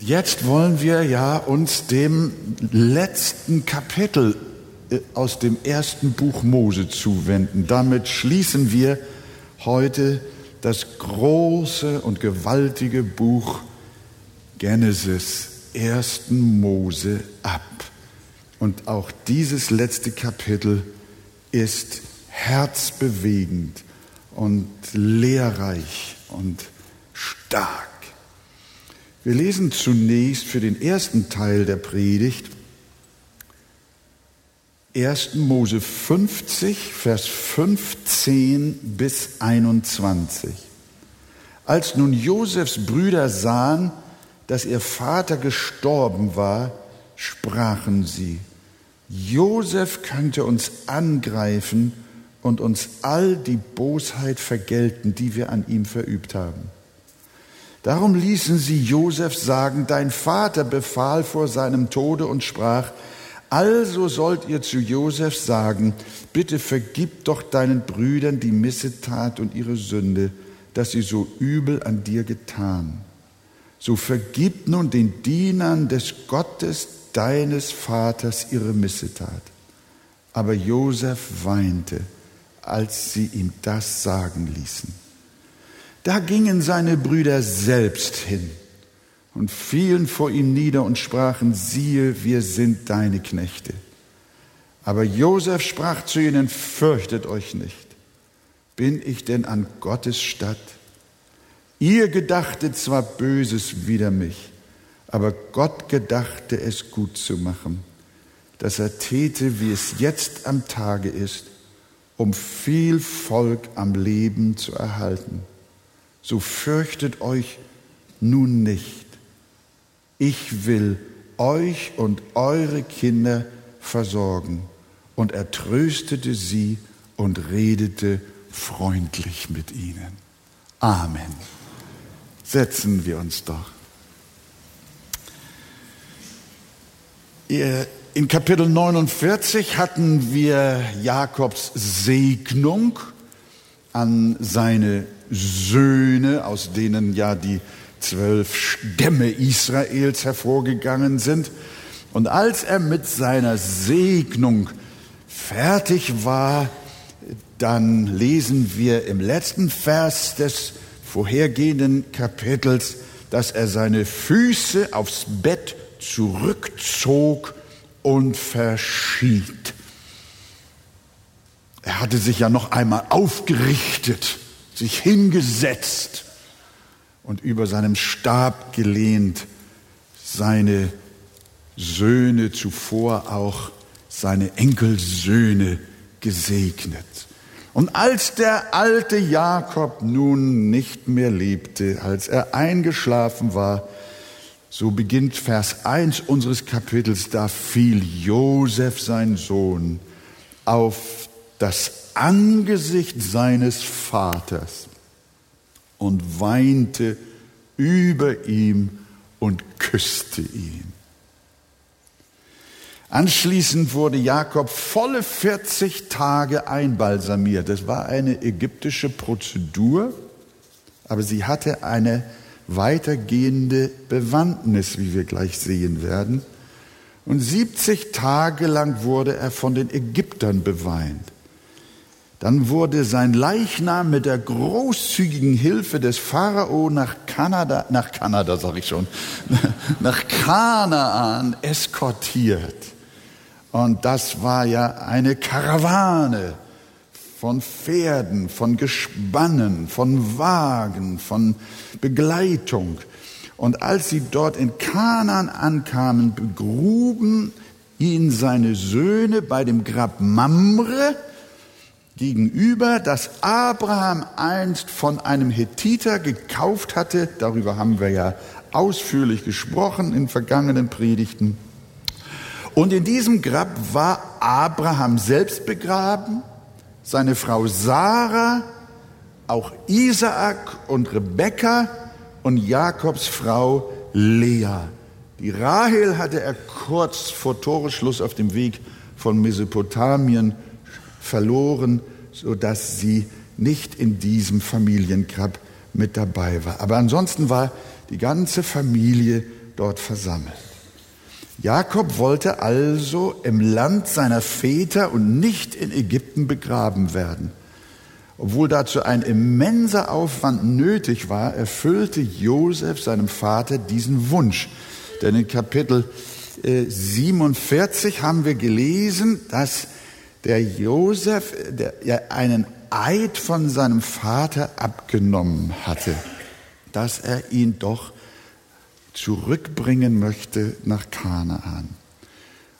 Jetzt wollen wir ja uns dem letzten Kapitel äh, aus dem ersten Buch Mose zuwenden. Damit schließen wir heute das große und gewaltige Buch Genesis, ersten Mose ab. Und auch dieses letzte Kapitel ist herzbewegend und lehrreich und stark. Wir lesen zunächst für den ersten Teil der Predigt 1. Mose 50, Vers 15 bis 21. Als nun Josefs Brüder sahen, dass ihr Vater gestorben war, sprachen sie, Josef könnte uns angreifen und uns all die Bosheit vergelten, die wir an ihm verübt haben. Darum ließen sie Josef sagen, dein Vater befahl vor seinem Tode und sprach, also sollt ihr zu Josef sagen, bitte vergib doch deinen Brüdern die Missetat und ihre Sünde, dass sie so übel an dir getan. So vergib nun den Dienern des Gottes deines Vaters ihre Missetat. Aber Josef weinte, als sie ihm das sagen ließen. Da gingen seine Brüder selbst hin und fielen vor ihm nieder und sprachen, siehe, wir sind deine Knechte. Aber Josef sprach zu ihnen, fürchtet euch nicht. Bin ich denn an Gottes Statt? Ihr gedachtet zwar Böses wider mich, aber Gott gedachte es gut zu machen, dass er täte, wie es jetzt am Tage ist, um viel Volk am Leben zu erhalten so fürchtet euch nun nicht. Ich will euch und eure Kinder versorgen. Und er tröstete sie und redete freundlich mit ihnen. Amen. Setzen wir uns doch. In Kapitel 49 hatten wir Jakobs Segnung an seine Söhne, aus denen ja die zwölf Stämme Israels hervorgegangen sind. Und als er mit seiner Segnung fertig war, dann lesen wir im letzten Vers des vorhergehenden Kapitels, dass er seine Füße aufs Bett zurückzog und verschied. Er hatte sich ja noch einmal aufgerichtet sich hingesetzt und über seinem Stab gelehnt seine Söhne zuvor auch seine Enkelsöhne gesegnet. Und als der alte Jakob nun nicht mehr lebte, als er eingeschlafen war, so beginnt Vers 1 unseres Kapitels, da fiel Josef, sein Sohn, auf das Angesicht seines Vaters und weinte über ihm und küsste ihn. Anschließend wurde Jakob volle 40 Tage einbalsamiert. Das war eine ägyptische Prozedur, aber sie hatte eine weitergehende Bewandtnis, wie wir gleich sehen werden. Und 70 Tage lang wurde er von den Ägyptern beweint. Dann wurde sein Leichnam mit der großzügigen Hilfe des Pharao nach Kanada, nach Kanada sage ich schon, nach Kanaan eskortiert. Und das war ja eine Karawane von Pferden, von Gespannen, von Wagen, von Begleitung. Und als sie dort in Kanaan ankamen, begruben ihn seine Söhne bei dem Grab Mamre, gegenüber, das Abraham einst von einem Hethiter gekauft hatte. Darüber haben wir ja ausführlich gesprochen in vergangenen Predigten. Und in diesem Grab war Abraham selbst begraben, seine Frau Sarah, auch Isaak und Rebekka und Jakobs Frau Lea. Die Rahel hatte er kurz vor Toreschluss auf dem Weg von Mesopotamien verloren, sodass sie nicht in diesem Familiengrab mit dabei war. Aber ansonsten war die ganze Familie dort versammelt. Jakob wollte also im Land seiner Väter und nicht in Ägypten begraben werden. Obwohl dazu ein immenser Aufwand nötig war, erfüllte Josef seinem Vater diesen Wunsch. Denn in Kapitel 47 äh, haben wir gelesen, dass der Josef der, einen Eid von seinem Vater abgenommen hatte, dass er ihn doch zurückbringen möchte nach Kanaan.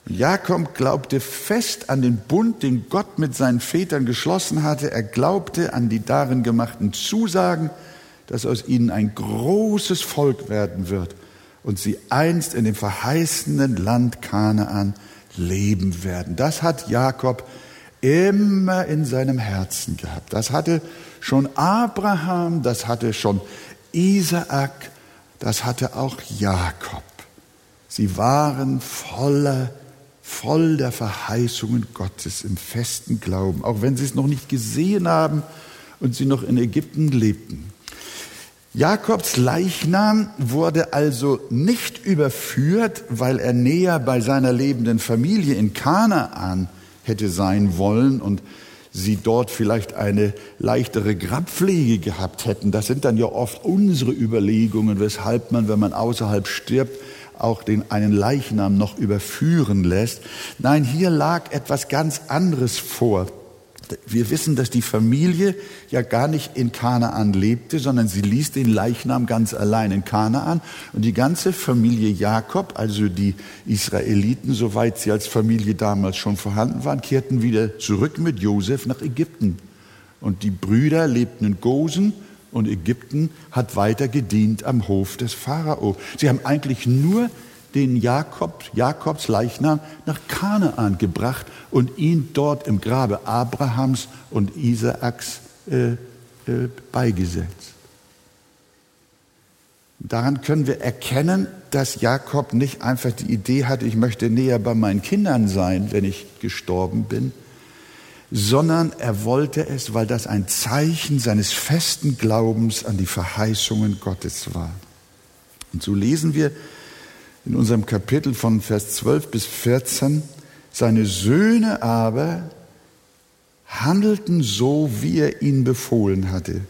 Jakob glaubte fest an den Bund, den Gott mit seinen Vätern geschlossen hatte. Er glaubte an die darin gemachten Zusagen, dass aus ihnen ein großes Volk werden wird und sie einst in dem verheißenen Land Kanaan leben werden. Das hat Jakob immer in seinem Herzen gehabt. Das hatte schon Abraham, das hatte schon Isaak, das hatte auch Jakob. Sie waren voller voll der Verheißungen Gottes im festen Glauben, auch wenn sie es noch nicht gesehen haben und sie noch in Ägypten lebten. Jakobs Leichnam wurde also nicht überführt, weil er näher bei seiner lebenden Familie in Kanaan hätte sein wollen und sie dort vielleicht eine leichtere Grabpflege gehabt hätten. Das sind dann ja oft unsere Überlegungen, weshalb man, wenn man außerhalb stirbt, auch den, einen Leichnam noch überführen lässt. Nein, hier lag etwas ganz anderes vor. Wir wissen, dass die Familie ja gar nicht in Kanaan lebte, sondern sie ließ den Leichnam ganz allein in Kanaan. Und die ganze Familie Jakob, also die Israeliten, soweit sie als Familie damals schon vorhanden waren, kehrten wieder zurück mit Josef nach Ägypten. Und die Brüder lebten in Gosen und Ägypten hat weiter gedient am Hof des Pharao. Sie haben eigentlich nur den Jakob, Jakobs Leichnam nach Kanaan gebracht und ihn dort im Grabe Abrahams und Isaaks äh, äh, beigesetzt. Daran können wir erkennen, dass Jakob nicht einfach die Idee hatte, ich möchte näher bei meinen Kindern sein, wenn ich gestorben bin, sondern er wollte es, weil das ein Zeichen seines festen Glaubens an die Verheißungen Gottes war. Und so lesen wir in unserem Kapitel von Vers 12 bis 14, seine Söhne aber handelten so, wie er ihnen befohlen hatte.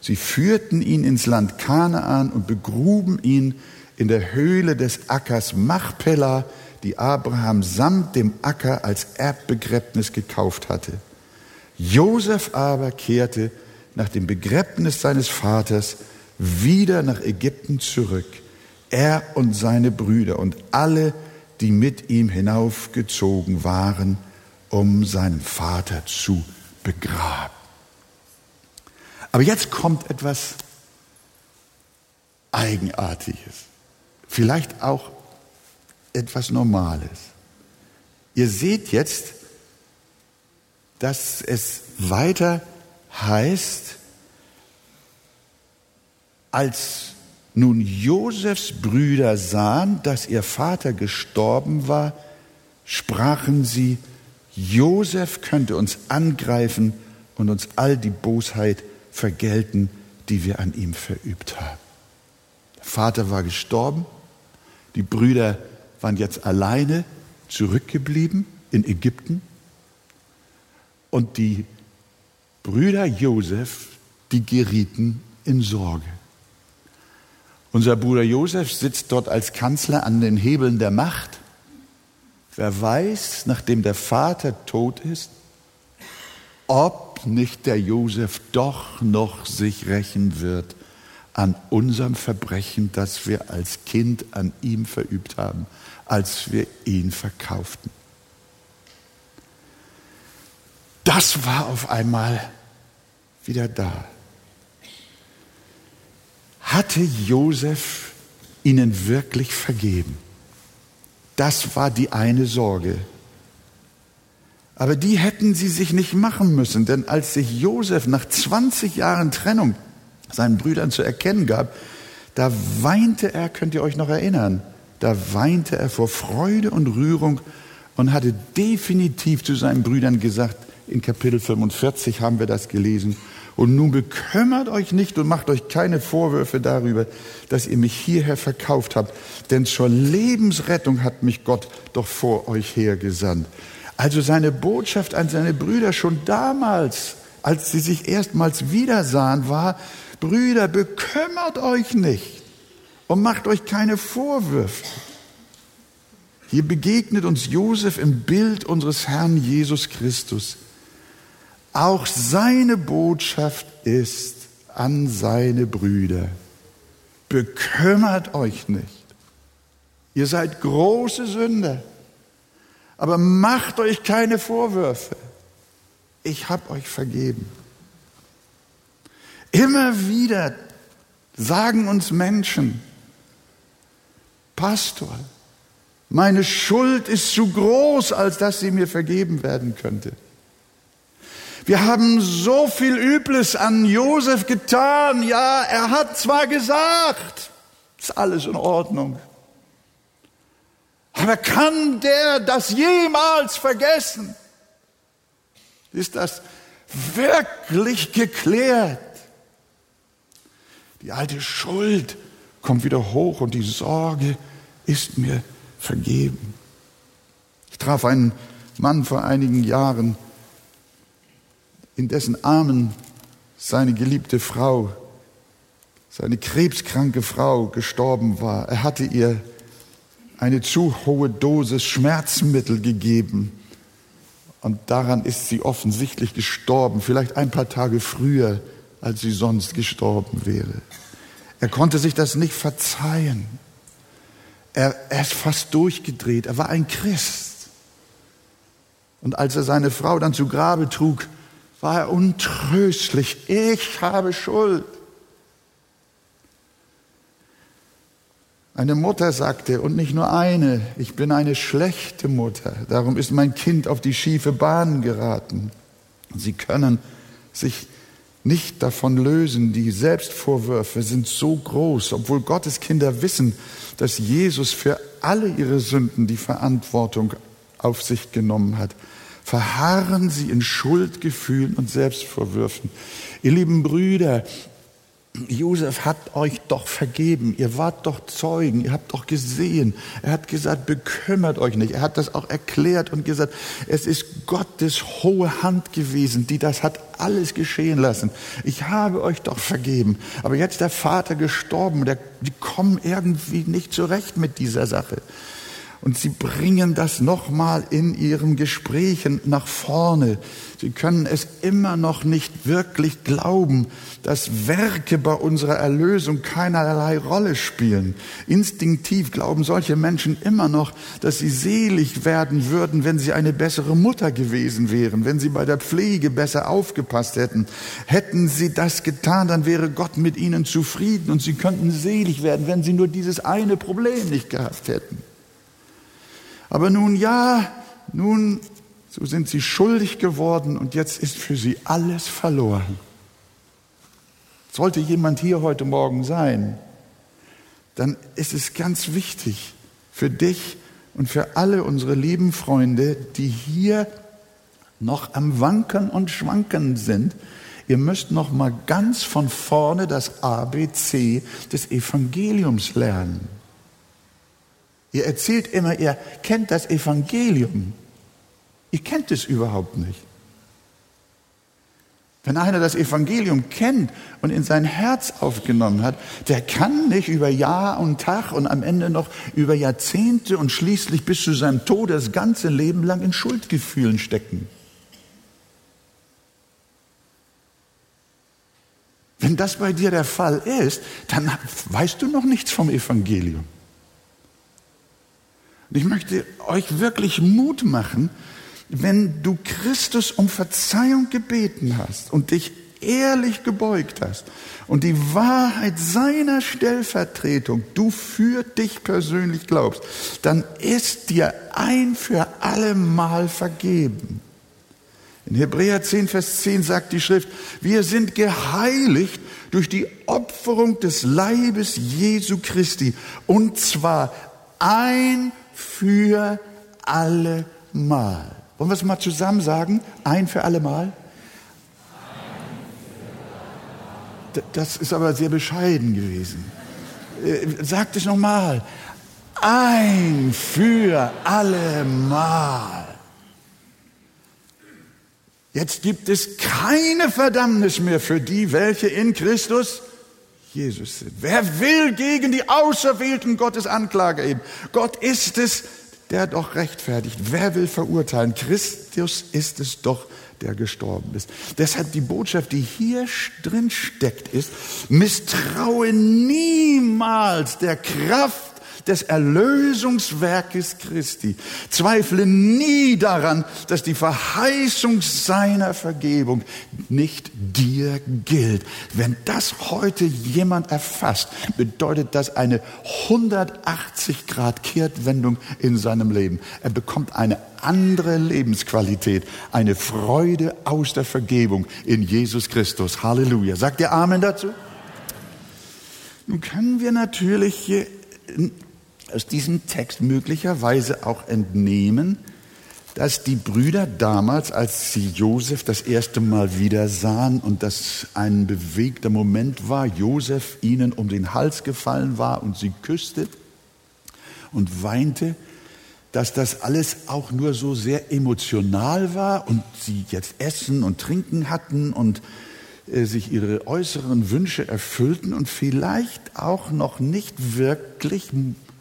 Sie führten ihn ins Land Kanaan und begruben ihn in der Höhle des Ackers Machpelah, die Abraham samt dem Acker als Erbbegräbnis gekauft hatte. Josef aber kehrte nach dem Begräbnis seines Vaters wieder nach Ägypten zurück, er und seine Brüder und alle, die mit ihm hinaufgezogen waren, um seinen Vater zu begraben. Aber jetzt kommt etwas Eigenartiges, vielleicht auch etwas Normales. Ihr seht jetzt, dass es weiter heißt, als nun Josefs Brüder sahen, dass ihr Vater gestorben war, sprachen sie, Josef könnte uns angreifen und uns all die Bosheit vergelten, die wir an ihm verübt haben. Der Vater war gestorben, die Brüder waren jetzt alleine zurückgeblieben in Ägypten und die Brüder Josef, die gerieten in Sorge. Unser Bruder Josef sitzt dort als Kanzler an den Hebeln der Macht. Wer weiß, nachdem der Vater tot ist, ob nicht der Josef doch noch sich rächen wird an unserem Verbrechen, das wir als Kind an ihm verübt haben, als wir ihn verkauften. das war auf einmal wieder da. Hatte Josef ihnen wirklich vergeben? Das war die eine Sorge. Aber die hätten sie sich nicht machen müssen, denn als sich Josef nach 20 Jahren Trennung seinen Brüdern zu erkennen gab, da weinte er, könnt ihr euch noch erinnern, da weinte er vor Freude und Rührung und hatte definitiv zu seinen Brüdern gesagt, in Kapitel 45 haben wir das gelesen. Und nun bekümmert euch nicht und macht euch keine Vorwürfe darüber, dass ihr mich hierher verkauft habt, denn zur Lebensrettung hat mich Gott doch vor euch hergesandt. Also seine Botschaft an seine Brüder schon damals, als sie sich erstmals wiedersahen, war, Brüder, bekümmert euch nicht und macht euch keine Vorwürfe. Hier begegnet uns Josef im Bild unseres Herrn Jesus Christus. Auch seine Botschaft ist an seine Brüder. Bekümmert euch nicht. Ihr seid große Sünder, aber macht euch keine Vorwürfe. Ich habe euch vergeben. Immer wieder sagen uns Menschen, Pastor, meine Schuld ist zu groß, als dass sie mir vergeben werden könnte. Wir haben so viel Übles an Josef getan. Ja, er hat zwar gesagt, ist alles in Ordnung. Aber kann der das jemals vergessen? Ist das wirklich geklärt? Die alte Schuld kommt wieder hoch und die Sorge ist mir vergeben. Ich traf einen Mann vor einigen Jahren, in dessen Armen seine geliebte Frau, seine krebskranke Frau gestorben war. Er hatte ihr eine zu hohe Dosis Schmerzmittel gegeben. Und daran ist sie offensichtlich gestorben, vielleicht ein paar Tage früher, als sie sonst gestorben wäre. Er konnte sich das nicht verzeihen. Er, er ist fast durchgedreht. Er war ein Christ. Und als er seine Frau dann zu Grabe trug, war er untröstlich. Ich habe Schuld. Eine Mutter sagte, und nicht nur eine, ich bin eine schlechte Mutter, darum ist mein Kind auf die schiefe Bahn geraten. Sie können sich nicht davon lösen. Die Selbstvorwürfe sind so groß, obwohl Gottes Kinder wissen, dass Jesus für alle ihre Sünden die Verantwortung auf sich genommen hat. Verharren Sie in Schuldgefühlen und Selbstvorwürfen. Ihr lieben Brüder, Josef hat euch doch vergeben. Ihr wart doch Zeugen. Ihr habt doch gesehen. Er hat gesagt, bekümmert euch nicht. Er hat das auch erklärt und gesagt, es ist Gottes hohe Hand gewesen, die das hat alles geschehen lassen. Ich habe euch doch vergeben. Aber jetzt der Vater gestorben. Der, die kommen irgendwie nicht zurecht mit dieser Sache. Und sie bringen das nochmal in ihren Gesprächen nach vorne. Sie können es immer noch nicht wirklich glauben, dass Werke bei unserer Erlösung keinerlei Rolle spielen. Instinktiv glauben solche Menschen immer noch, dass sie selig werden würden, wenn sie eine bessere Mutter gewesen wären, wenn sie bei der Pflege besser aufgepasst hätten. Hätten sie das getan, dann wäre Gott mit ihnen zufrieden und sie könnten selig werden, wenn sie nur dieses eine Problem nicht gehabt hätten. Aber nun ja, nun, so sind sie schuldig geworden und jetzt ist für sie alles verloren. Sollte jemand hier heute Morgen sein, dann ist es ganz wichtig für dich und für alle unsere lieben Freunde, die hier noch am Wanken und Schwanken sind, ihr müsst noch mal ganz von vorne das ABC des Evangeliums lernen. Ihr erzählt immer, ihr kennt das Evangelium. Ihr kennt es überhaupt nicht. Wenn einer das Evangelium kennt und in sein Herz aufgenommen hat, der kann nicht über Jahr und Tag und am Ende noch über Jahrzehnte und schließlich bis zu seinem Tod das ganze Leben lang in Schuldgefühlen stecken. Wenn das bei dir der Fall ist, dann weißt du noch nichts vom Evangelium. Und ich möchte euch wirklich Mut machen, wenn du Christus um Verzeihung gebeten hast und dich ehrlich gebeugt hast und die Wahrheit seiner Stellvertretung du für dich persönlich glaubst, dann ist dir ein für alle Mal vergeben. In Hebräer 10, Vers 10 sagt die Schrift, wir sind geheiligt durch die Opferung des Leibes Jesu Christi und zwar ein für alle Mal. Wollen wir es mal zusammen sagen? Ein für alle Mal? Das ist aber sehr bescheiden gewesen. Äh, sagt es nochmal. Ein für alle Mal. Jetzt gibt es keine Verdammnis mehr für die, welche in Christus Jesus sind. Wer will gegen die Auserwählten Gottes Anklage eben? Gott ist es, der doch rechtfertigt. Wer will verurteilen? Christus ist es doch, der gestorben ist. Deshalb die Botschaft, die hier drin steckt, ist, misstraue niemals der Kraft des Erlösungswerkes Christi. Zweifle nie daran, dass die Verheißung seiner Vergebung nicht dir gilt. Wenn das heute jemand erfasst, bedeutet das eine 180 Grad Kehrtwendung in seinem Leben. Er bekommt eine andere Lebensqualität, eine Freude aus der Vergebung in Jesus Christus. Halleluja. Sagt ihr Amen dazu? Nun können wir natürlich hier aus diesem Text möglicherweise auch entnehmen, dass die Brüder damals, als sie Josef das erste Mal wieder sahen und das ein bewegter Moment war, Josef ihnen um den Hals gefallen war und sie küsste und weinte, dass das alles auch nur so sehr emotional war und sie jetzt Essen und Trinken hatten und äh, sich ihre äußeren Wünsche erfüllten und vielleicht auch noch nicht wirklich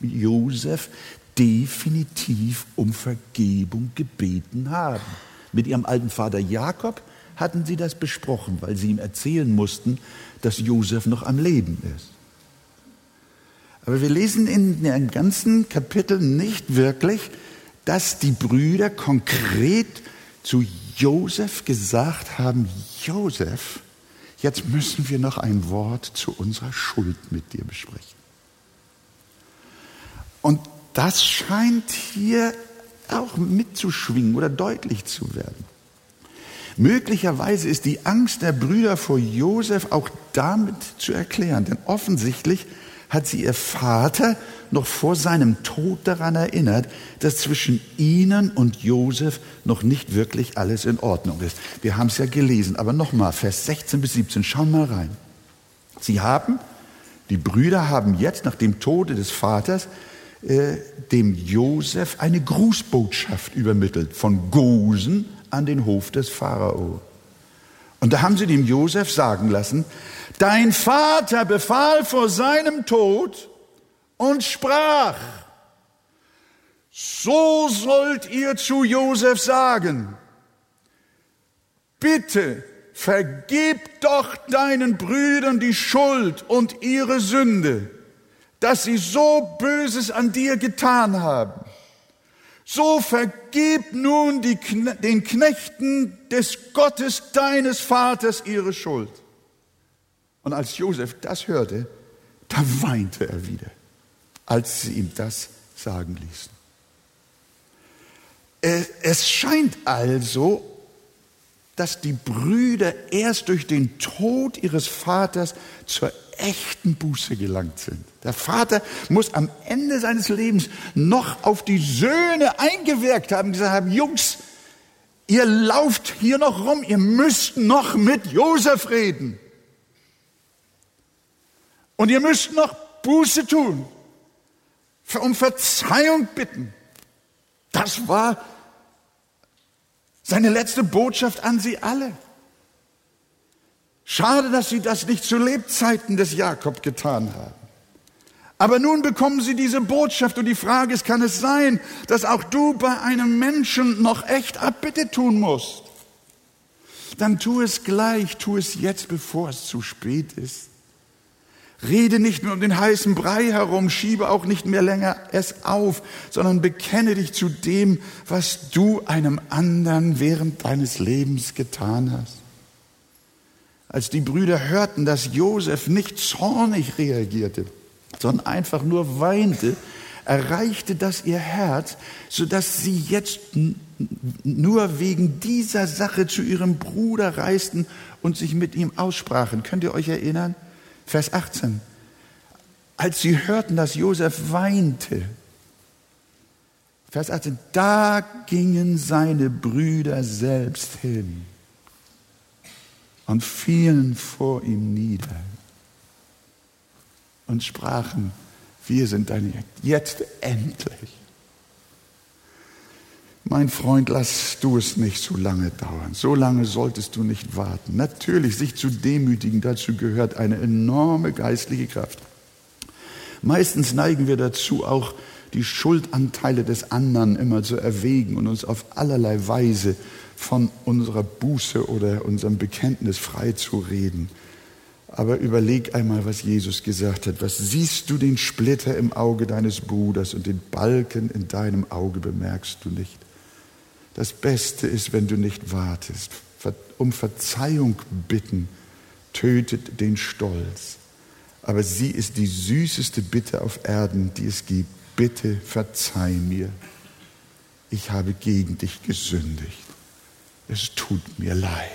Josef definitiv um Vergebung gebeten haben. Mit ihrem alten Vater Jakob hatten sie das besprochen, weil sie ihm erzählen mussten, dass Josef noch am Leben ist. Aber wir lesen in dem ganzen Kapitel nicht wirklich, dass die Brüder konkret zu Josef gesagt haben, Josef, jetzt müssen wir noch ein Wort zu unserer Schuld mit dir besprechen. Und das scheint hier auch mitzuschwingen oder deutlich zu werden. Möglicherweise ist die Angst der Brüder vor Josef auch damit zu erklären, denn offensichtlich hat sie ihr Vater noch vor seinem Tod daran erinnert, dass zwischen ihnen und Josef noch nicht wirklich alles in Ordnung ist. Wir haben es ja gelesen, aber nochmal, Vers 16 bis 17, schauen mal rein. Sie haben, die Brüder haben jetzt nach dem Tode des Vaters äh, dem Josef eine Grußbotschaft übermittelt von Gosen an den Hof des Pharao. Und da haben sie dem Josef sagen lassen, dein Vater befahl vor seinem Tod und sprach, so sollt ihr zu Josef sagen, bitte vergib doch deinen Brüdern die Schuld und ihre Sünde dass sie so Böses an dir getan haben. So vergib nun die, den Knechten des Gottes deines Vaters ihre Schuld. Und als Josef das hörte, da weinte er wieder, als sie ihm das sagen ließen. Es scheint also, dass die Brüder erst durch den Tod ihres Vaters zur echten Buße gelangt sind. Der Vater muss am Ende seines Lebens noch auf die Söhne eingewirkt haben, gesagt haben, Jungs, ihr lauft hier noch rum, ihr müsst noch mit Josef reden. Und ihr müsst noch Buße tun, um Verzeihung bitten. Das war seine letzte Botschaft an sie alle. Schade, dass sie das nicht zu Lebzeiten des Jakob getan haben. Aber nun bekommen sie diese Botschaft und die Frage ist, kann es sein, dass auch du bei einem Menschen noch echt Abbitte tun musst? Dann tu es gleich, tu es jetzt, bevor es zu spät ist. Rede nicht nur um den heißen Brei herum, schiebe auch nicht mehr länger es auf, sondern bekenne dich zu dem, was du einem anderen während deines Lebens getan hast. Als die Brüder hörten, dass Josef nicht zornig reagierte, sondern einfach nur weinte, erreichte das ihr Herz, sodass sie jetzt nur wegen dieser Sache zu ihrem Bruder reisten und sich mit ihm aussprachen. Könnt ihr euch erinnern? Vers 18. Als sie hörten, dass Josef weinte, Vers 18, da gingen seine Brüder selbst hin und fielen vor ihm nieder und sprachen, wir sind deine jetzt endlich. Mein Freund, lass du es nicht so lange dauern. So lange solltest du nicht warten. Natürlich, sich zu demütigen, dazu gehört eine enorme geistliche Kraft. Meistens neigen wir dazu, auch die Schuldanteile des anderen immer zu erwägen und uns auf allerlei Weise von unserer Buße oder unserem Bekenntnis freizureden. Aber überleg einmal, was Jesus gesagt hat. Was siehst du den Splitter im Auge deines Bruders und den Balken in deinem Auge bemerkst du nicht? Das Beste ist, wenn du nicht wartest. Um Verzeihung bitten tötet den Stolz. Aber sie ist die süßeste Bitte auf Erden, die es gibt. Bitte verzeih mir. Ich habe gegen dich gesündigt es tut mir leid.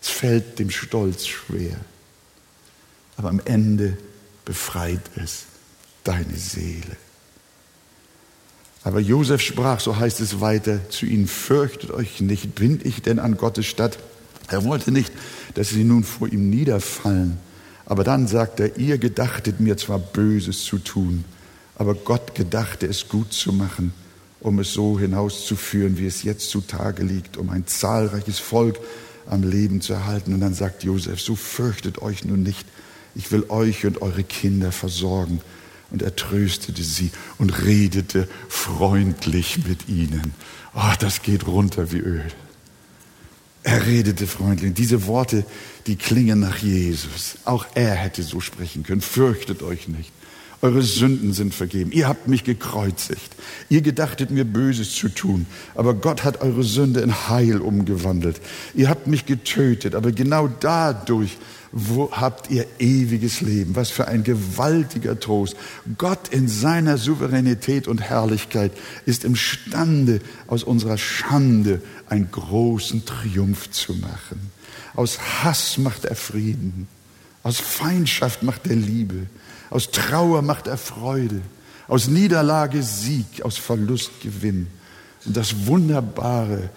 Es fällt dem Stolz schwer, aber am Ende befreit es deine Seele. Aber Josef sprach, so heißt es weiter, zu ihnen, fürchtet euch nicht, bin ich denn an Gottes Stadt? Er wollte nicht, dass sie nun vor ihm niederfallen. Aber dann sagt er, ihr gedachtet mir zwar Böses zu tun, aber Gott gedachte es gut zu machen um es so hinauszuführen, wie es jetzt zutage liegt, um ein zahlreiches Volk am Leben zu erhalten. Und dann sagt Josef, so fürchtet euch nun nicht, ich will euch und eure Kinder versorgen. Und er tröstete sie und redete freundlich mit ihnen. Oh, das geht runter wie Öl. Er redete freundlich. Diese Worte, die klingen nach Jesus. Auch er hätte so sprechen können. Fürchtet euch nicht. Eure Sünden sind vergeben. Ihr habt mich gekreuzigt. Ihr gedachtet mir Böses zu tun, aber Gott hat eure Sünde in Heil umgewandelt. Ihr habt mich getötet, aber genau dadurch wo habt ihr ewiges Leben. Was für ein gewaltiger Trost. Gott in seiner Souveränität und Herrlichkeit ist imstande, aus unserer Schande einen großen Triumph zu machen. Aus Hass macht er Frieden. Aus Feindschaft macht er Liebe. Aus Trauer macht er Freude, aus Niederlage Sieg, aus Verlust Gewinn. Und das Wunderbare,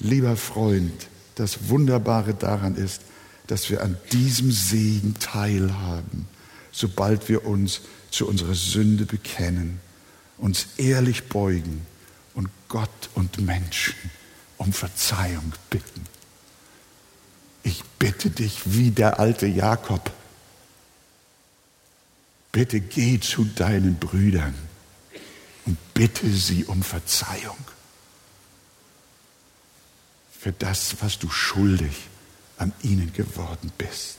lieber Freund, das Wunderbare daran ist, dass wir an diesem Segen teilhaben, sobald wir uns zu unserer Sünde bekennen, uns ehrlich beugen und Gott und Menschen um Verzeihung bitten. Ich bitte dich wie der alte Jakob, bitte geh zu deinen Brüdern und bitte sie um Verzeihung für das, was du schuldig an ihnen geworden bist.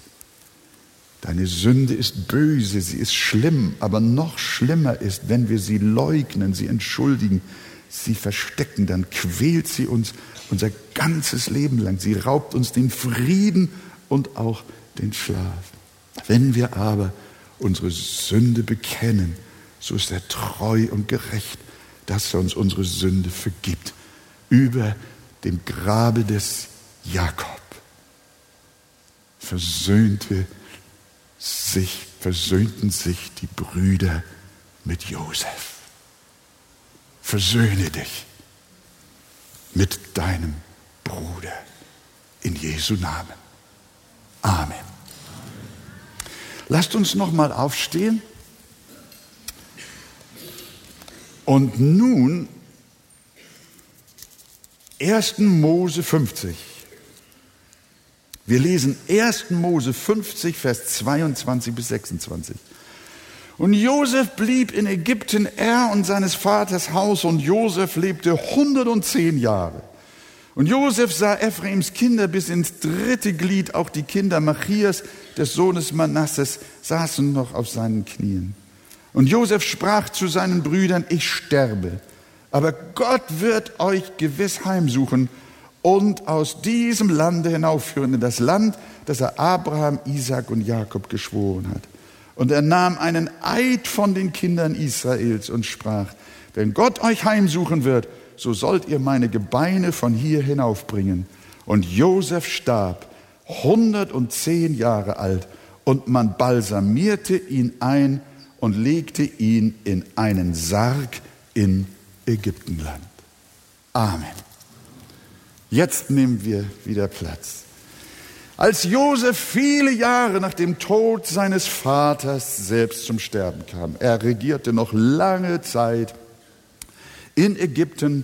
Deine Sünde ist böse, sie ist schlimm, aber noch schlimmer ist, wenn wir sie leugnen, sie entschuldigen, sie verstecken, dann quält sie uns unser ganzes Leben lang. Sie raubt uns den Frieden und auch den Schlaf. Wenn wir aber unsere Sünde bekennen, so ist er treu und gerecht, dass er uns unsere Sünde vergibt. Über dem Grabe des Jakob versöhnte sich, versöhnten sich die Brüder mit Josef. Versöhne dich mit deinem Bruder in Jesu Namen. Amen. Lasst uns noch mal aufstehen. Und nun 1. Mose 50. Wir lesen 1. Mose 50, Vers 22 bis 26. Und Josef blieb in Ägypten, er und seines Vaters Haus, und Josef lebte 110 Jahre. Und Josef sah Ephraims Kinder bis ins dritte Glied, auch die Kinder Machias, des Sohnes Manasses, saßen noch auf seinen Knien. Und Josef sprach zu seinen Brüdern, ich sterbe, aber Gott wird euch gewiss heimsuchen und aus diesem Lande hinaufführen in das Land, das er Abraham, Isaac und Jakob geschworen hat. Und er nahm einen Eid von den Kindern Israels und sprach, wenn Gott euch heimsuchen wird, so sollt ihr meine Gebeine von hier hinaufbringen. Und Josef starb, 110 Jahre alt, und man balsamierte ihn ein und legte ihn in einen Sarg in Ägyptenland. Amen. Jetzt nehmen wir wieder Platz. Als Josef viele Jahre nach dem Tod seines Vaters selbst zum Sterben kam, er regierte noch lange Zeit in Ägypten,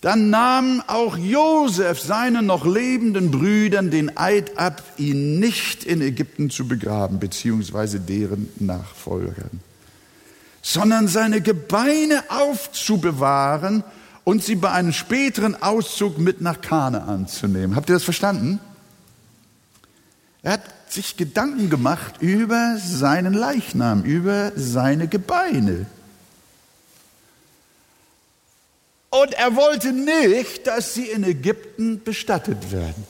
dann nahm auch Josef seinen noch lebenden Brüdern den Eid ab, ihn nicht in Ägypten zu begraben, beziehungsweise deren Nachfolgern, sondern seine Gebeine aufzubewahren und sie bei einem späteren Auszug mit nach Kanaan zu nehmen. Habt ihr das verstanden? Er hat sich Gedanken gemacht über seinen Leichnam, über seine Gebeine. Und er wollte nicht, dass sie in Ägypten bestattet werden,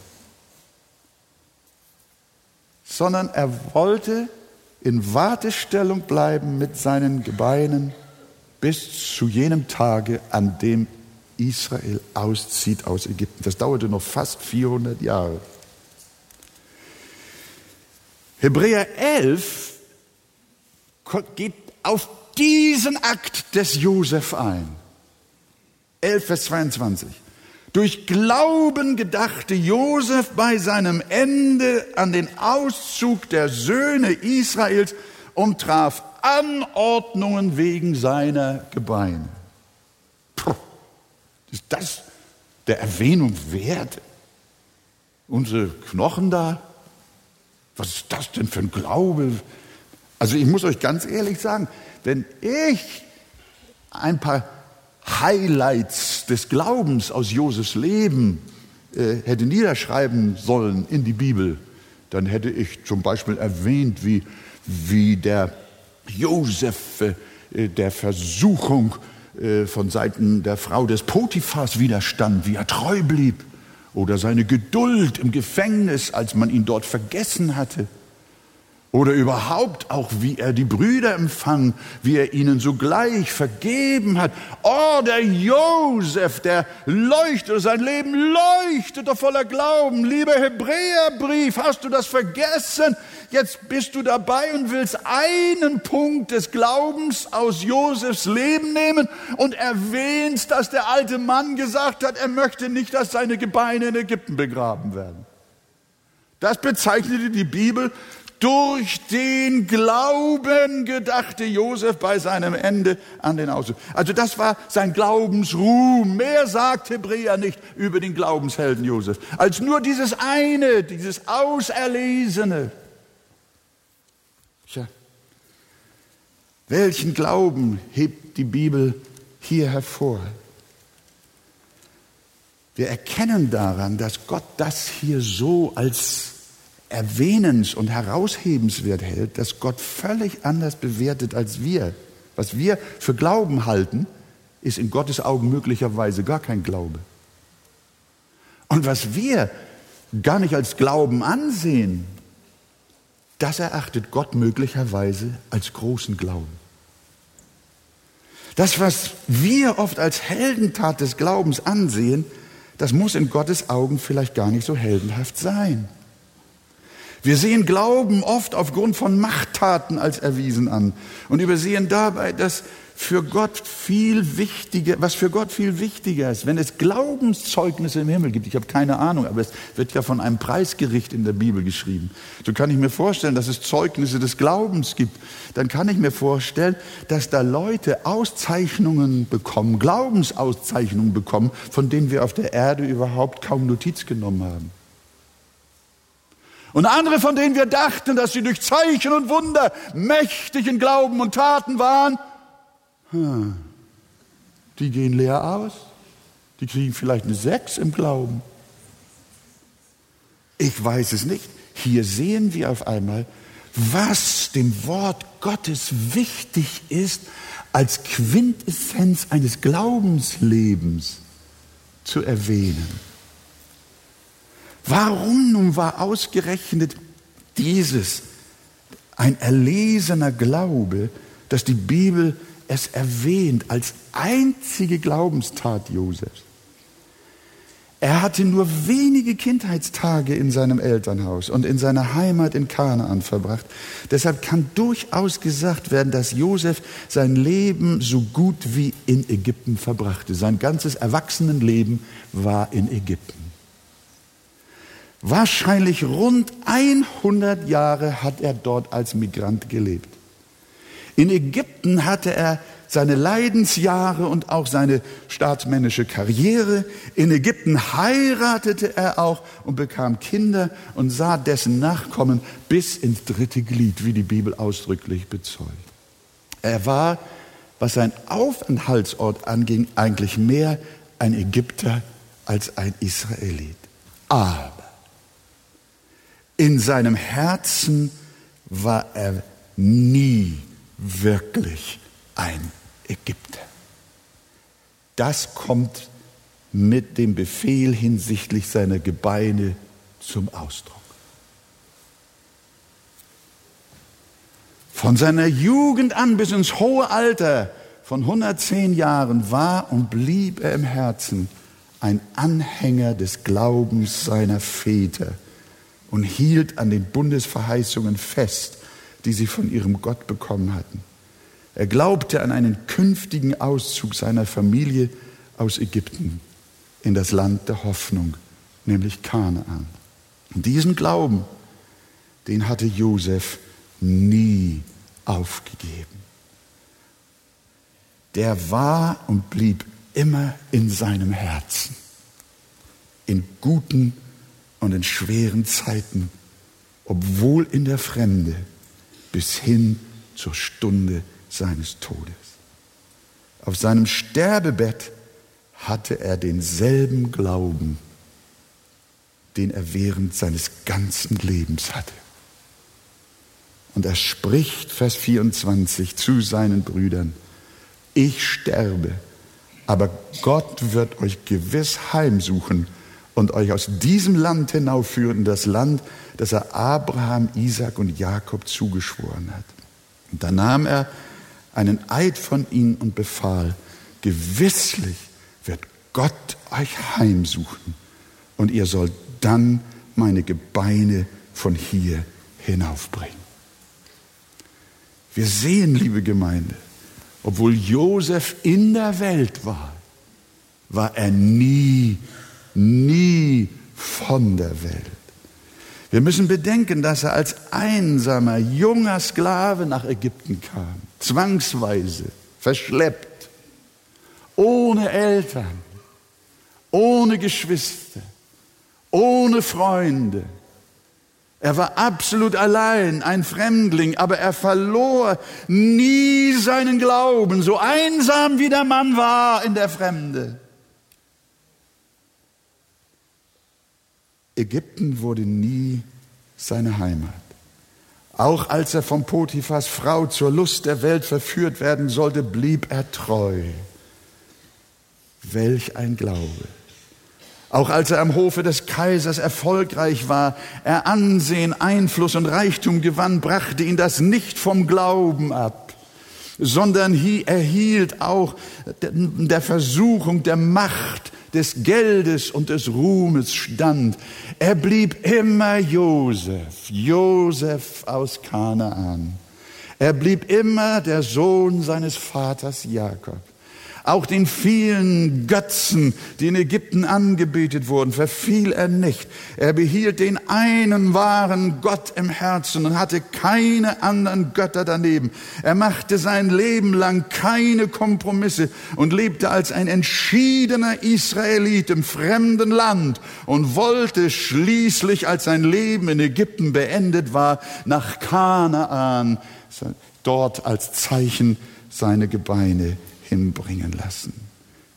sondern er wollte in Wartestellung bleiben mit seinen Gebeinen bis zu jenem Tage, an dem Israel auszieht aus Ägypten. Das dauerte noch fast 400 Jahre. Hebräer 11 geht auf diesen Akt des Josef ein. 11, Vers 22. Durch Glauben gedachte Josef bei seinem Ende an den Auszug der Söhne Israels und traf Anordnungen wegen seiner Gebeine. Puh, ist das der Erwähnung wert? Unsere Knochen da? Was ist das denn für ein Glaube? Also ich muss euch ganz ehrlich sagen, wenn ich ein paar Highlights des Glaubens aus Josefs Leben äh, hätte niederschreiben sollen in die Bibel, dann hätte ich zum Beispiel erwähnt, wie, wie der Josef äh, der Versuchung äh, von Seiten der Frau des Potiphas widerstand, wie er treu blieb, oder seine Geduld im Gefängnis, als man ihn dort vergessen hatte oder überhaupt auch, wie er die Brüder empfang, wie er ihnen sogleich vergeben hat. Oh, der Josef, der leuchtet, sein Leben leuchtet doch voller Glauben. Lieber Hebräerbrief, hast du das vergessen? Jetzt bist du dabei und willst einen Punkt des Glaubens aus Josefs Leben nehmen und erwähnst, dass der alte Mann gesagt hat, er möchte nicht, dass seine Gebeine in Ägypten begraben werden. Das bezeichnete die Bibel durch den Glauben gedachte Josef bei seinem Ende an den Auszug. Also das war sein Glaubensruhm. Mehr sagt Hebräer nicht über den Glaubenshelden Josef, als nur dieses eine, dieses Auserlesene. Tja, welchen Glauben hebt die Bibel hier hervor? Wir erkennen daran, dass Gott das hier so als erwähnens- und heraushebenswert hält, dass Gott völlig anders bewertet als wir. Was wir für Glauben halten, ist in Gottes Augen möglicherweise gar kein Glaube. Und was wir gar nicht als Glauben ansehen, das erachtet Gott möglicherweise als großen Glauben. Das, was wir oft als Heldentat des Glaubens ansehen, das muss in Gottes Augen vielleicht gar nicht so heldenhaft sein. Wir sehen Glauben oft aufgrund von Machttaten als erwiesen an und übersehen dabei, dass für Gott viel wichtiger, was für Gott viel wichtiger ist, wenn es Glaubenszeugnisse im Himmel gibt. Ich habe keine Ahnung, aber es wird ja von einem Preisgericht in der Bibel geschrieben. So kann ich mir vorstellen, dass es Zeugnisse des Glaubens gibt. Dann kann ich mir vorstellen, dass da Leute Auszeichnungen bekommen, Glaubensauszeichnungen bekommen, von denen wir auf der Erde überhaupt kaum Notiz genommen haben. Und andere, von denen wir dachten, dass sie durch Zeichen und Wunder mächtig in Glauben und Taten waren, hm, die gehen leer aus. Die kriegen vielleicht eine Sechs im Glauben. Ich weiß es nicht. Hier sehen wir auf einmal, was dem Wort Gottes wichtig ist, als Quintessenz eines Glaubenslebens zu erwähnen. Warum nun war ausgerechnet dieses ein erlesener Glaube, dass die Bibel es erwähnt als einzige Glaubenstat Josefs? Er hatte nur wenige Kindheitstage in seinem Elternhaus und in seiner Heimat in Kanaan verbracht. Deshalb kann durchaus gesagt werden, dass Josef sein Leben so gut wie in Ägypten verbrachte. Sein ganzes Erwachsenenleben war in Ägypten. Wahrscheinlich rund 100 Jahre hat er dort als Migrant gelebt. In Ägypten hatte er seine Leidensjahre und auch seine staatsmännische Karriere. In Ägypten heiratete er auch und bekam Kinder und sah dessen Nachkommen bis ins dritte Glied, wie die Bibel ausdrücklich bezeugt. Er war, was sein Aufenthaltsort anging, eigentlich mehr ein Ägypter als ein Israelit. Aber in seinem Herzen war er nie wirklich ein Ägypter. Das kommt mit dem Befehl hinsichtlich seiner Gebeine zum Ausdruck. Von seiner Jugend an bis ins hohe Alter von 110 Jahren war und blieb er im Herzen ein Anhänger des Glaubens seiner Väter und hielt an den Bundesverheißungen fest, die sie von ihrem Gott bekommen hatten. Er glaubte an einen künftigen Auszug seiner Familie aus Ägypten in das Land der Hoffnung, nämlich Kanaan. Und diesen Glauben, den hatte Josef nie aufgegeben. Der war und blieb immer in seinem Herzen, in guten und in schweren Zeiten, obwohl in der Fremde, bis hin zur Stunde seines Todes. Auf seinem Sterbebett hatte er denselben Glauben, den er während seines ganzen Lebens hatte. Und er spricht, Vers 24, zu seinen Brüdern, ich sterbe, aber Gott wird euch gewiss heimsuchen und euch aus diesem Land hinaufführen, in das Land, das er Abraham, Isaac und Jakob zugeschworen hat. Und da nahm er einen Eid von ihnen und befahl, gewisslich wird Gott euch heimsuchen und ihr sollt dann meine Gebeine von hier hinaufbringen. Wir sehen, liebe Gemeinde, obwohl Josef in der Welt war, war er nie, nie von der Welt. Wir müssen bedenken, dass er als einsamer, junger Sklave nach Ägypten kam, zwangsweise, verschleppt, ohne Eltern, ohne Geschwister, ohne Freunde, er war absolut allein, ein Fremdling, aber er verlor nie seinen Glauben, so einsam wie der Mann war in der Fremde. Ägypten wurde nie seine Heimat. Auch als er von Potiphas Frau zur Lust der Welt verführt werden sollte, blieb er treu. Welch ein Glaube. Auch als er am Hofe des Kaisers erfolgreich war, er Ansehen, Einfluss und Reichtum gewann, brachte ihn das nicht vom Glauben ab, sondern er hielt auch der Versuchung der Macht, des Geldes und des Ruhmes stand. Er blieb immer Josef, Josef aus Kanaan. Er blieb immer der Sohn seines Vaters Jakob. Auch den vielen Götzen, die in Ägypten angebetet wurden, verfiel er nicht. Er behielt den einen wahren Gott im Herzen und hatte keine anderen Götter daneben. Er machte sein Leben lang keine Kompromisse und lebte als ein entschiedener Israelit im fremden Land und wollte schließlich, als sein Leben in Ägypten beendet war, nach Kanaan, dort als Zeichen seine Gebeine hinbringen lassen.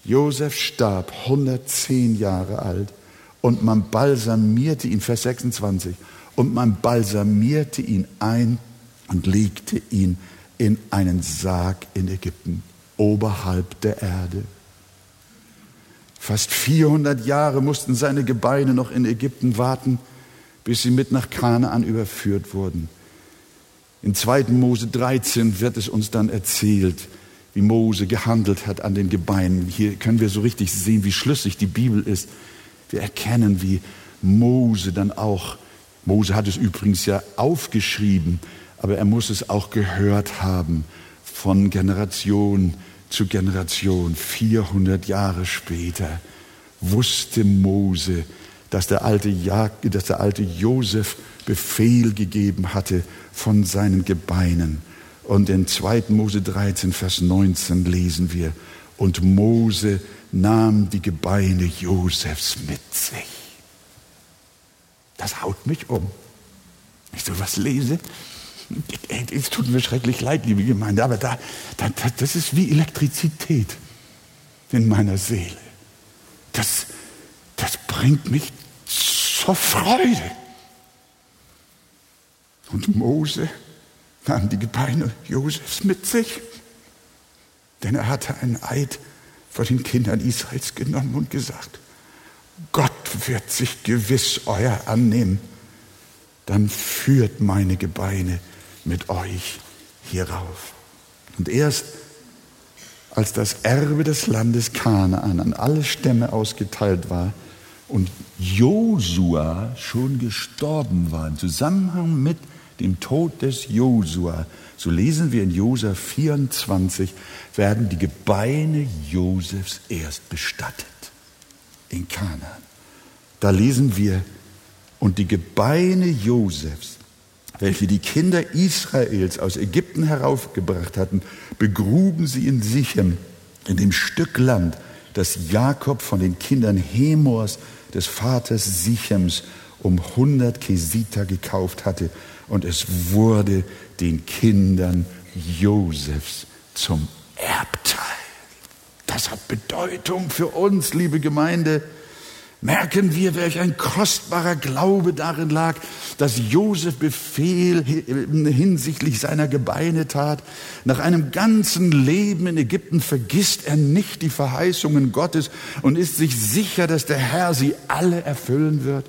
Josef starb 110 Jahre alt und man balsamierte ihn, Vers 26, und man balsamierte ihn ein und legte ihn in einen Sarg in Ägypten, oberhalb der Erde. Fast 400 Jahre mussten seine Gebeine noch in Ägypten warten, bis sie mit nach Kanaan überführt wurden. In 2. Mose 13 wird es uns dann erzählt, wie Mose gehandelt hat an den Gebeinen. Hier können wir so richtig sehen, wie schlüssig die Bibel ist. Wir erkennen, wie Mose dann auch, Mose hat es übrigens ja aufgeschrieben, aber er muss es auch gehört haben von Generation zu Generation. 400 Jahre später wusste Mose, dass der alte, Jak dass der alte Josef Befehl gegeben hatte von seinen Gebeinen. Und in 2. Mose 13, Vers 19 lesen wir, und Mose nahm die Gebeine Josefs mit sich. Das haut mich um. Ich so was lese. Es tut mir schrecklich leid, liebe Gemeinde, aber da, da, das ist wie Elektrizität in meiner Seele. Das, das bringt mich zur Freude. Und Mose nahm die Gebeine Josefs mit sich, denn er hatte einen Eid vor den Kindern Israels genommen und gesagt, Gott wird sich gewiss euer annehmen, dann führt meine Gebeine mit euch hierauf. Und erst als das Erbe des Landes Kanaan an alle Stämme ausgeteilt war und Josua schon gestorben war, im Zusammenhang mit dem Tod des Josua, so lesen wir in Josua 24, werden die Gebeine Josefs erst bestattet in Kanaan. Da lesen wir, und die Gebeine Josefs, welche die Kinder Israels aus Ägypten heraufgebracht hatten, begruben sie in Sichem, in dem Stück Land, das Jakob von den Kindern Hemors, des Vaters Sichems, um 100 Kesita gekauft hatte. Und es wurde den Kindern Josefs zum Erbteil. Das hat Bedeutung für uns, liebe Gemeinde merken wir, welch ein kostbarer Glaube darin lag, dass Josef Befehl hinsichtlich seiner Gebeine tat. Nach einem ganzen Leben in Ägypten vergisst er nicht die Verheißungen Gottes und ist sich sicher, dass der Herr sie alle erfüllen wird.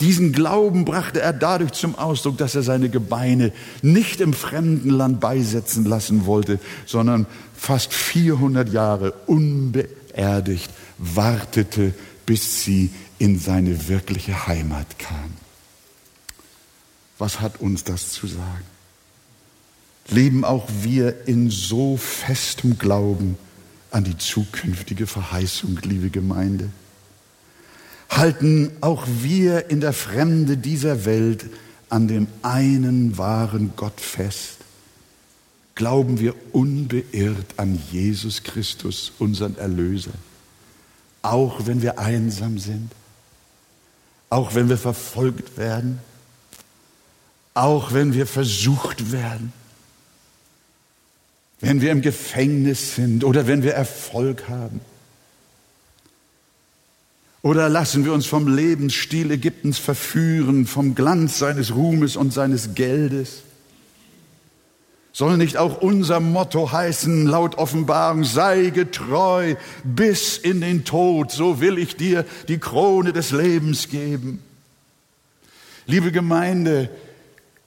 Diesen Glauben brachte er dadurch zum Ausdruck, dass er seine Gebeine nicht im fremden Land beisetzen lassen wollte, sondern fast 400 Jahre unbeerdigt wartete bis sie in seine wirkliche Heimat kam. Was hat uns das zu sagen? Leben auch wir in so festem Glauben an die zukünftige Verheißung, liebe Gemeinde? Halten auch wir in der Fremde dieser Welt an dem einen wahren Gott fest? Glauben wir unbeirrt an Jesus Christus, unseren Erlöser? Auch wenn wir einsam sind, auch wenn wir verfolgt werden, auch wenn wir versucht werden, wenn wir im Gefängnis sind oder wenn wir Erfolg haben. Oder lassen wir uns vom Lebensstil Ägyptens verführen, vom Glanz seines Ruhmes und seines Geldes? Soll nicht auch unser Motto heißen, laut Offenbarung, sei getreu bis in den Tod, so will ich dir die Krone des Lebens geben. Liebe Gemeinde,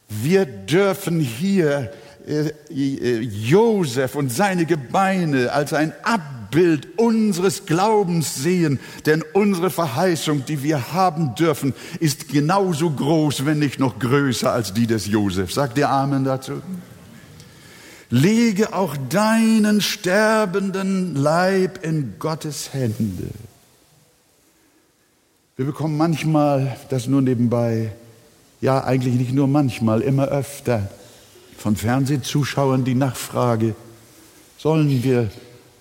wir dürfen hier äh, äh, Josef und seine Gebeine als ein Abbild unseres Glaubens sehen, denn unsere Verheißung, die wir haben dürfen, ist genauso groß, wenn nicht noch größer als die des Josef. Sagt ihr Amen dazu? Lege auch deinen sterbenden Leib in Gottes Hände. Wir bekommen manchmal, das nur nebenbei, ja eigentlich nicht nur manchmal, immer öfter von Fernsehzuschauern die Nachfrage, sollen wir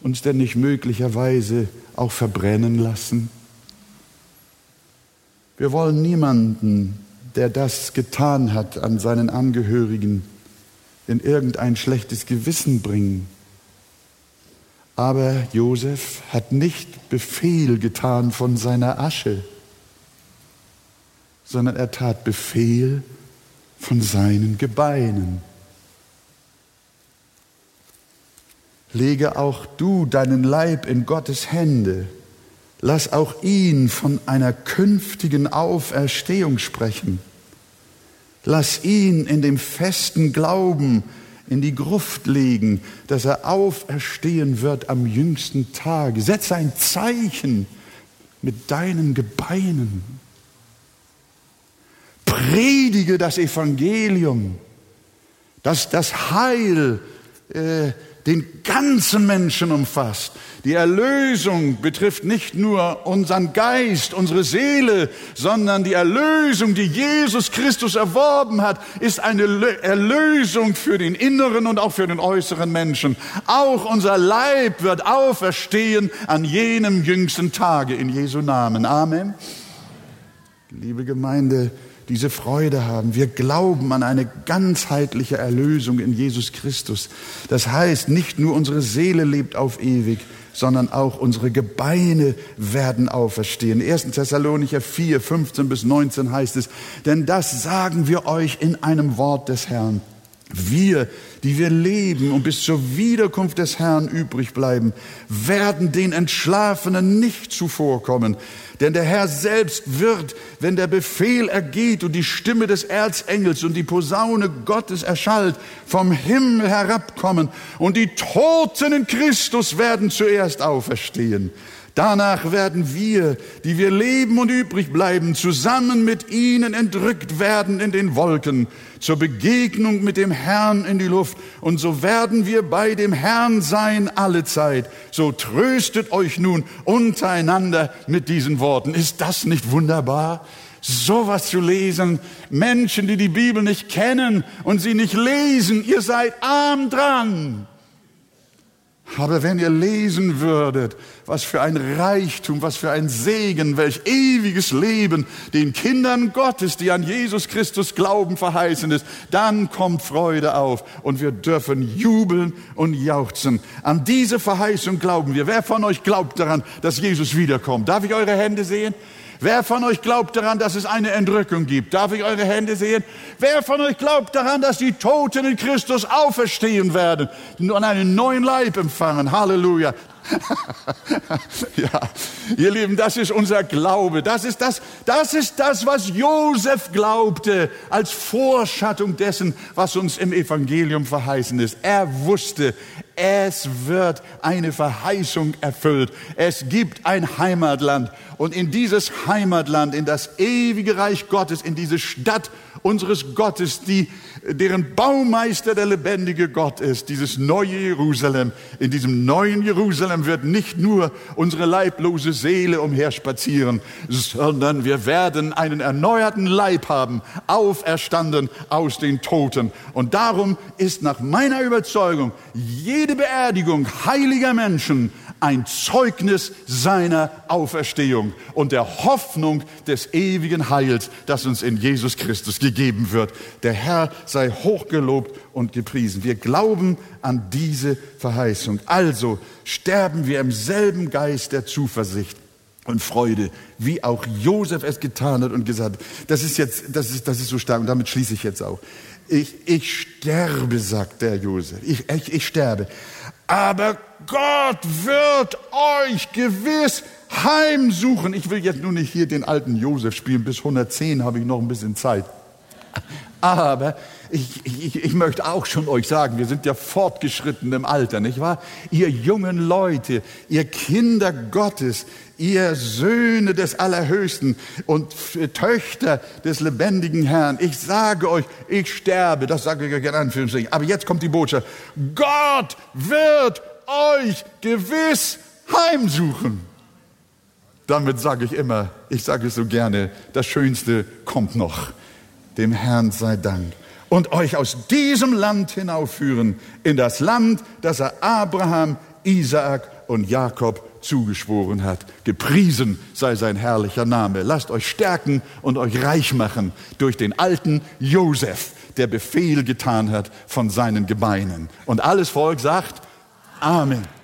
uns denn nicht möglicherweise auch verbrennen lassen? Wir wollen niemanden, der das getan hat an seinen Angehörigen, in irgendein schlechtes Gewissen bringen. Aber Josef hat nicht Befehl getan von seiner Asche, sondern er tat Befehl von seinen Gebeinen. Lege auch du deinen Leib in Gottes Hände. Lass auch ihn von einer künftigen Auferstehung sprechen. Lass ihn in dem festen Glauben in die Gruft legen, dass er auferstehen wird am jüngsten Tage. Setz ein Zeichen mit deinen Gebeinen. Predige das Evangelium, dass das Heil äh, den ganzen Menschen umfasst. Die Erlösung betrifft nicht nur unseren Geist, unsere Seele, sondern die Erlösung, die Jesus Christus erworben hat, ist eine Erlösung für den inneren und auch für den äußeren Menschen. Auch unser Leib wird auferstehen an jenem jüngsten Tage in Jesu Namen. Amen. Liebe Gemeinde, diese Freude haben. Wir glauben an eine ganzheitliche Erlösung in Jesus Christus. Das heißt, nicht nur unsere Seele lebt auf ewig, sondern auch unsere Gebeine werden auferstehen. 1. Thessalonicher 4, 15 bis 19 heißt es, denn das sagen wir euch in einem Wort des Herrn. Wir, die wir leben und bis zur Wiederkunft des Herrn übrig bleiben, werden den Entschlafenen nicht zuvorkommen. Denn der Herr selbst wird, wenn der Befehl ergeht und die Stimme des Erzengels und die Posaune Gottes erschallt, vom Himmel herabkommen und die Toten in Christus werden zuerst auferstehen. Danach werden wir, die wir leben und übrig bleiben, zusammen mit ihnen entrückt werden in den Wolken zur Begegnung mit dem Herrn in die Luft. Und so werden wir bei dem Herrn sein alle Zeit. So tröstet euch nun untereinander mit diesen Worten. Ist das nicht wunderbar? Sowas zu lesen. Menschen, die die Bibel nicht kennen und sie nicht lesen. Ihr seid arm dran. Aber wenn ihr lesen würdet, was für ein Reichtum, was für ein Segen, welch ewiges Leben den Kindern Gottes, die an Jesus Christus glauben, verheißen ist, dann kommt Freude auf und wir dürfen jubeln und jauchzen. An diese Verheißung glauben wir. Wer von euch glaubt daran, dass Jesus wiederkommt? Darf ich eure Hände sehen? Wer von euch glaubt daran, dass es eine Entrückung gibt? Darf ich eure Hände sehen? Wer von euch glaubt daran, dass die Toten in Christus auferstehen werden und einen neuen Leib empfangen? Halleluja. ja, ihr Lieben, das ist unser Glaube. Das ist das, das ist das, was Josef glaubte als Vorschattung dessen, was uns im Evangelium verheißen ist. Er wusste, es wird eine Verheißung erfüllt. Es gibt ein Heimatland. Und in dieses Heimatland, in das ewige Reich Gottes, in diese Stadt unseres Gottes, die, deren Baumeister der lebendige Gott ist, dieses neue Jerusalem. In diesem neuen Jerusalem wird nicht nur unsere leiblose Seele umherspazieren, sondern wir werden einen erneuerten Leib haben, auferstanden aus den Toten. Und darum ist nach meiner Überzeugung jede Beerdigung heiliger Menschen ein Zeugnis seiner Auferstehung und der Hoffnung des ewigen Heils, das uns in Jesus Christus gegeben wird. Der Herr sei hochgelobt und gepriesen. Wir glauben an diese Verheißung. Also sterben wir im selben Geist der Zuversicht und Freude, wie auch Josef es getan hat und gesagt hat. Das ist jetzt, das ist, das ist so stark und damit schließe ich jetzt auch. Ich, ich sterbe, sagt der Josef. Ich, ich, ich sterbe. Aber Gott wird euch gewiss heimsuchen. Ich will jetzt nur nicht hier den alten Josef spielen. Bis 110 habe ich noch ein bisschen Zeit. Aber ich, ich, ich möchte auch schon euch sagen, wir sind ja fortgeschritten im Alter, nicht wahr? Ihr jungen Leute, ihr Kinder Gottes, ihr Söhne des Allerhöchsten und Töchter des lebendigen Herrn, ich sage euch, ich sterbe, das sage ich euch in Anführungsstrichen. Aber jetzt kommt die Botschaft, Gott wird euch gewiss heimsuchen. Damit sage ich immer, ich sage es so gerne, das Schönste kommt noch. Dem Herrn sei Dank. Und euch aus diesem Land hinaufführen in das Land, das er Abraham, Isaak und Jakob zugeschworen hat. Gepriesen sei sein herrlicher Name. Lasst euch stärken und euch reich machen durch den alten Josef, der Befehl getan hat von seinen Gebeinen. Und alles Volk sagt Amen.